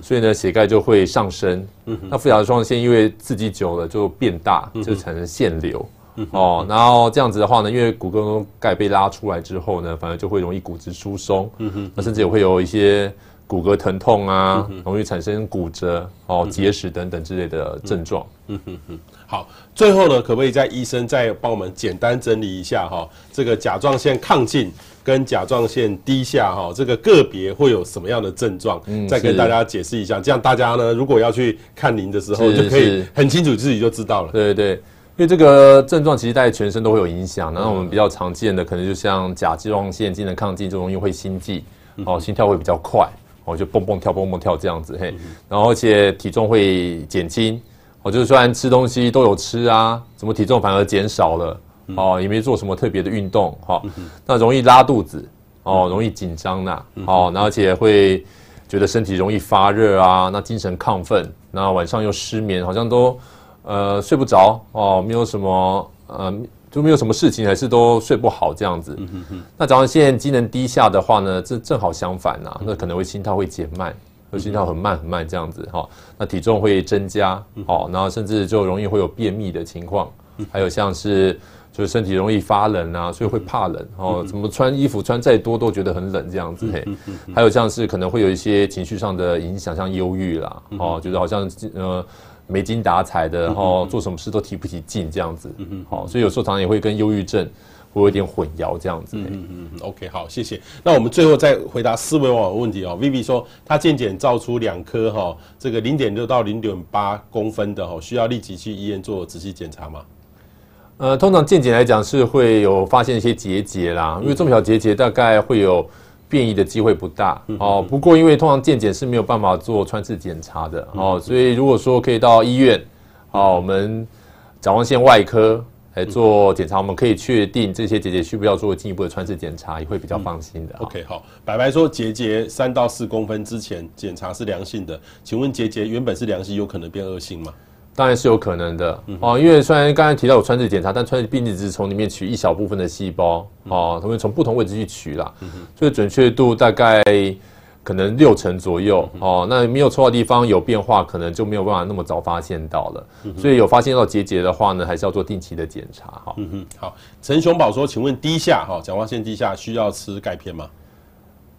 所以呢，血钙就会上升。那副甲状腺因为刺激久了就变大，就产生腺瘤。嗯，哦，然后这样子的话呢，因为骨骼中钙被拉出来之后呢，反而就会容易骨质疏松。嗯哼，那甚至也会有一些骨骼疼痛啊，容易产生骨折、哦结石等等之类的症状。嗯哼哼，好，最后呢，可不可以在医生再帮我们简单整理一下哈，这个甲状腺亢进。跟甲状腺低下哈，这个个别会有什么样的症状？嗯，再跟大家解释一下，这样大家呢，如果要去看您的时候，就可以很清楚自己就知道了。对对对，因为这个症状其实在全身都会有影响。那我们比较常见的，可能就像甲状腺机能亢进，就容易会心悸，哦，心跳会比较快，哦，就蹦蹦跳蹦蹦跳这样子嘿。然后而且体重会减轻，哦，就是虽然吃东西都有吃啊，怎么体重反而减少了？哦，也没做什么特别的运动，哈、哦，那容易拉肚子，哦，容易紧张呐，哦，而且会觉得身体容易发热啊，那精神亢奋，那晚上又失眠，好像都呃睡不着，哦，没有什么呃就没有什么事情，还是都睡不好这样子。那甲状腺机能低下的话呢，这正好相反呐，那可能会心跳会减慢，会心跳很慢很慢这样子，哈、哦，那体重会增加，哦，然后甚至就容易会有便秘的情况，还有像是。就是身体容易发冷啊，所以会怕冷哦。怎么穿衣服穿再多都觉得很冷这样子嘿。还有像是可能会有一些情绪上的影响，像忧郁啦哦，觉得好像呃没精打采的，然后做什么事都提不起劲这样子。好，所以有时候常常也会跟忧郁症会有一点混淆这样子。嗯嗯嗯。OK，好，谢谢。那我们最后再回答思维网的问题哦。Vivi 说他健检照出两颗哈，这个零点六到零点八公分的哈，需要立即去医院做仔细检查吗？呃，通常健检来讲是会有发现一些结节啦，因为这么小结节大概会有变异的机会不大哦。不过因为通常健检是没有办法做穿刺检查的哦，所以如果说可以到医院，哦，我们甲状腺外科来做检查，我们可以确定这些结节需不需要做进一步的穿刺检查，也会比较放心的。OK，好，白白说结节三到四公分之前检查是良性的，请问结节原本是良性，有可能变恶性吗？当然是有可能的哦，因为虽然刚才提到有穿刺检查，但穿刺病例只是从里面取一小部分的细胞哦，他们从不同位置去取啦，所以准确度大概可能六成左右哦。那没有抽到的地方有变化，可能就没有办法那么早发现到了。所以有发现到结节的话呢，还是要做定期的检查哈。嗯哼，好，陈雄宝说，请问低下哈，甲状腺低下需要吃钙片吗？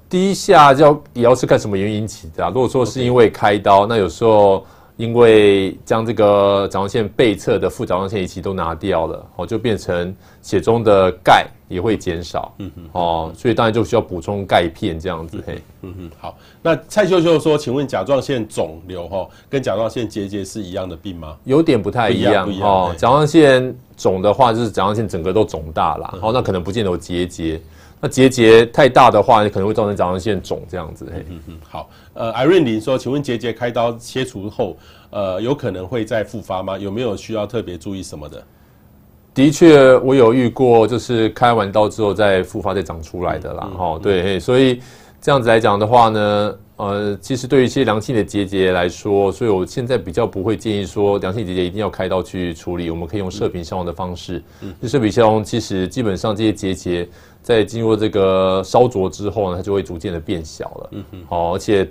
低下要也要是看什么原因引起的啊？如果说是因为开刀，那有时候。因为将这个甲状腺背侧的副甲状腺仪器都拿掉了，哦，就变成血中的钙也会减少，嗯哼，哦，所以当然就需要补充钙片这样子，嘿，嗯哼，好。那蔡秀秀说，请问甲状腺肿瘤哈跟甲状腺结节是一样的病吗？有点不太一样，不一样，哦，甲状腺肿的话就是甲状腺整个都肿大了，哦，那可能不见得有结节。那结节太大的话，可能会造成甲状腺肿这样子。嘿，嗯嗯，好。呃，Irene 林说，请问结节开刀切除后，呃，有可能会再复发吗？有没有需要特别注意什么的？的确，我有遇过，就是开完刀之后再复发再长出来的啦。哈、嗯，对，所以这样子来讲的话呢。呃，其实对于一些良性的结节来说，所以我现在比较不会建议说良性结节一定要开刀去处理，我们可以用射频消融的方式。嗯，射频消融其实基本上这些结节在经过这个烧灼之后呢，它就会逐渐的变小了。嗯哼，好，而且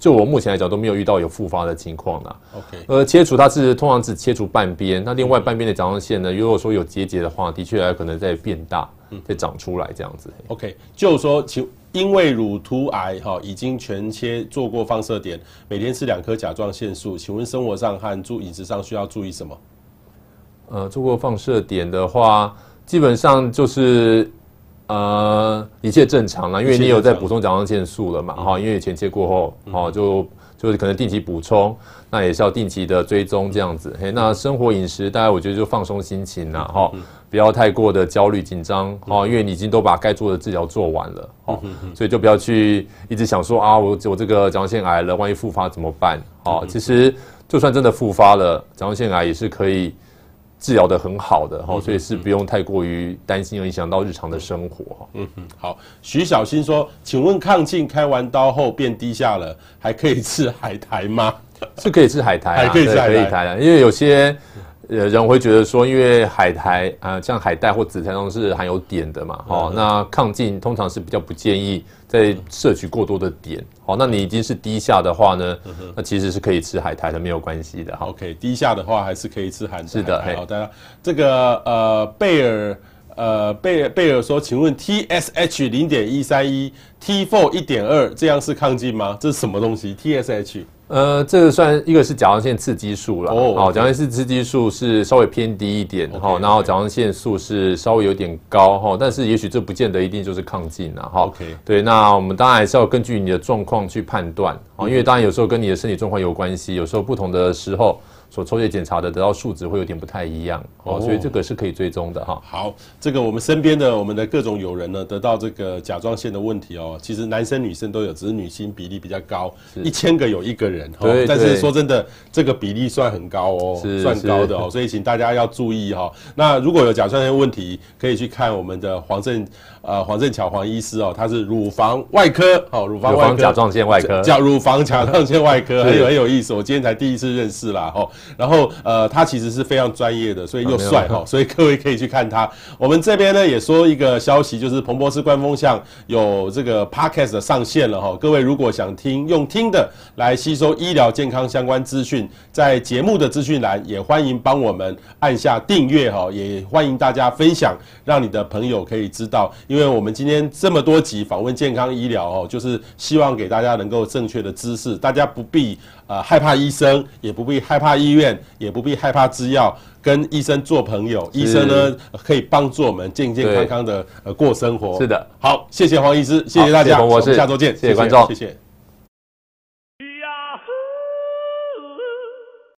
就我目前来讲都没有遇到有复发的情况啦。OK，呃，切除它是通常只切除半边，那另外半边的甲状腺呢，如果说有结节的话，的确还可能在变大，再长出来这样子。OK，就是说，请。因为乳突癌哈已经全切做过放射点，每天吃两颗甲状腺素，请问生活上和注饮食上需要注意什么？呃做过放射点的话，基本上就是呃一切正常了，因为你有在补充甲状腺素了嘛，哈，因为前切过后，哦就。就是可能定期补充，那也是要定期的追踪这样子。嘿，那生活饮食，大家我觉得就放松心情啦，哈，不要太过的焦虑紧张，哦，因为你已经都把该做的治疗做完了，哦，所以就不要去一直想说啊，我我这个甲状腺癌了，万一复发怎么办？哦，其实就算真的复发了，甲状腺癌也是可以。治疗的很好的哈，所以是不用太过于担心，影响到日常的生活哈。嗯哼，好。徐小新说：“请问亢进开完刀后变低下了，还可以吃海苔吗？” 是可以吃海苔，还可以吃海苔，因为有些。呃，人会觉得说，因为海苔啊、呃，像海带或紫菜中是含有碘的嘛，哦，那抗进通常是比较不建议在摄取过多的碘，好，那你已经是低下的话呢，那其实是可以吃海苔的，没有关系的。OK，低下的话还是可以吃海苔。是的，好的。这个呃，贝尔呃贝贝尔说，请问 TSH 零点一三一，T4 一点二，这样是亢进吗？这是什么东西？TSH？呃，这个算一个是甲状腺刺激素了，哦，甲状腺刺激素是稍微偏低一点，哈，然后甲状腺素是稍微有点高，哈，但是也许这不见得一定就是亢进了，哈，OK，对，那我们当然还是要根据你的状况去判断，啊，因为当然有时候跟你的身体状况有关系，有时候不同的时候。所抽血检查的得到数值会有点不太一样哦，所以这个是可以追踪的哈。好，这个我们身边的我们的各种友人呢，得到这个甲状腺的问题哦，其实男生女生都有，只是女性比例比较高，一千个有一个人哈。但是说真的，这个比例算很高哦，算高的哦，所以请大家要注意哈。那如果有甲状腺问题，可以去看我们的黄正呃黄正巧黄医师哦，他是乳房外科哦，乳房外科甲状腺外科，叫乳房甲状腺外科，很有很有意思，我今天才第一次认识啦哈。然后呃，他其实是非常专业的，所以又帅哈，所以各位可以去看他。我们这边呢也说一个消息，就是彭博士官方向有这个 podcast 上线了哈。各位如果想听用听的来吸收医疗健康相关资讯，在节目的资讯栏也欢迎帮我们按下订阅哈，也欢迎大家分享，让你的朋友可以知道。因为我们今天这么多集访问健康医疗哦，就是希望给大家能够正确的知识，大家不必。呃，害怕医生，也不必害怕医院，也不必害怕制药，跟医生做朋友。医生呢，可以帮助我们健健康康的呃过生活。是的，好，谢谢黄医师，谢谢大家，我们下周见，谢谢观众，谢谢。